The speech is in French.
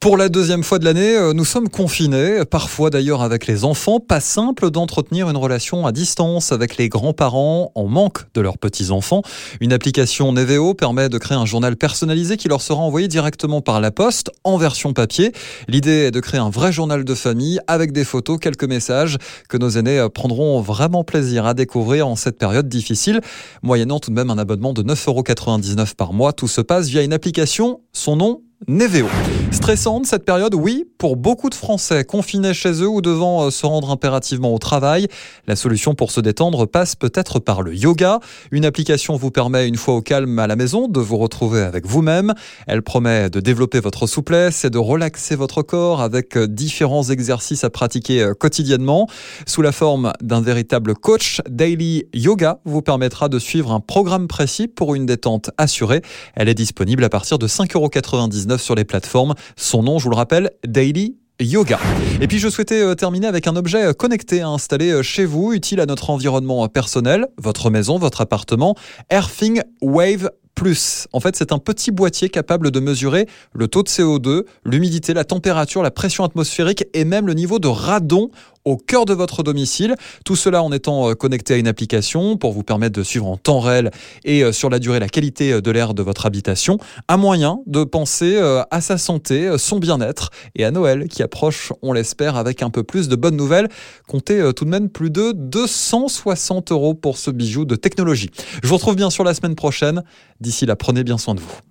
Pour la deuxième fois de l'année, euh, nous sommes confinés, parfois d'ailleurs avec les enfants. Pas simple d'entretenir une relation à distance avec les grands-parents en manque de leurs petits-enfants. Une application Neveo permet de créer un journal personnalisé qui leur sera envoyé directement par la poste en version papier. L'idée est de créer un vrai journal de famille avec des photos, quelques messages que nos aînés euh, prendront vraiment plaisir à découvrir en cette période difficile, moyennant tout de même un abonnement de 9,99€ par mois. Tout se passe via une application, son nom Neveo. Stressante cette période, oui, pour beaucoup de Français confinés chez eux ou devant euh, se rendre impérativement au travail. La solution pour se détendre passe peut-être par le yoga. Une application vous permet une fois au calme à la maison de vous retrouver avec vous-même. Elle promet de développer votre souplesse et de relaxer votre corps avec euh, différents exercices à pratiquer euh, quotidiennement. Sous la forme d'un véritable coach, Daily Yoga vous permettra de suivre un programme précis pour une détente assurée. Elle est disponible à partir de 5,99€ sur les plateformes. Son nom, je vous le rappelle, Daily Yoga. Et puis je souhaitais euh, terminer avec un objet euh, connecté à installer euh, chez vous, utile à notre environnement personnel, votre maison, votre appartement, Airthing Wave plus. En fait, c'est un petit boîtier capable de mesurer le taux de CO2, l'humidité, la température, la pression atmosphérique et même le niveau de radon au cœur de votre domicile. Tout cela en étant euh, connecté à une application pour vous permettre de suivre en temps réel et euh, sur la durée la qualité euh, de l'air de votre habitation. Un moyen de penser à sa santé, son bien-être et à Noël qui approche, on l'espère, avec un peu plus de bonnes nouvelles. Comptez tout de même plus de 260 euros pour ce bijou de technologie. Je vous retrouve bien sûr la semaine prochaine. D'ici là, prenez bien soin de vous.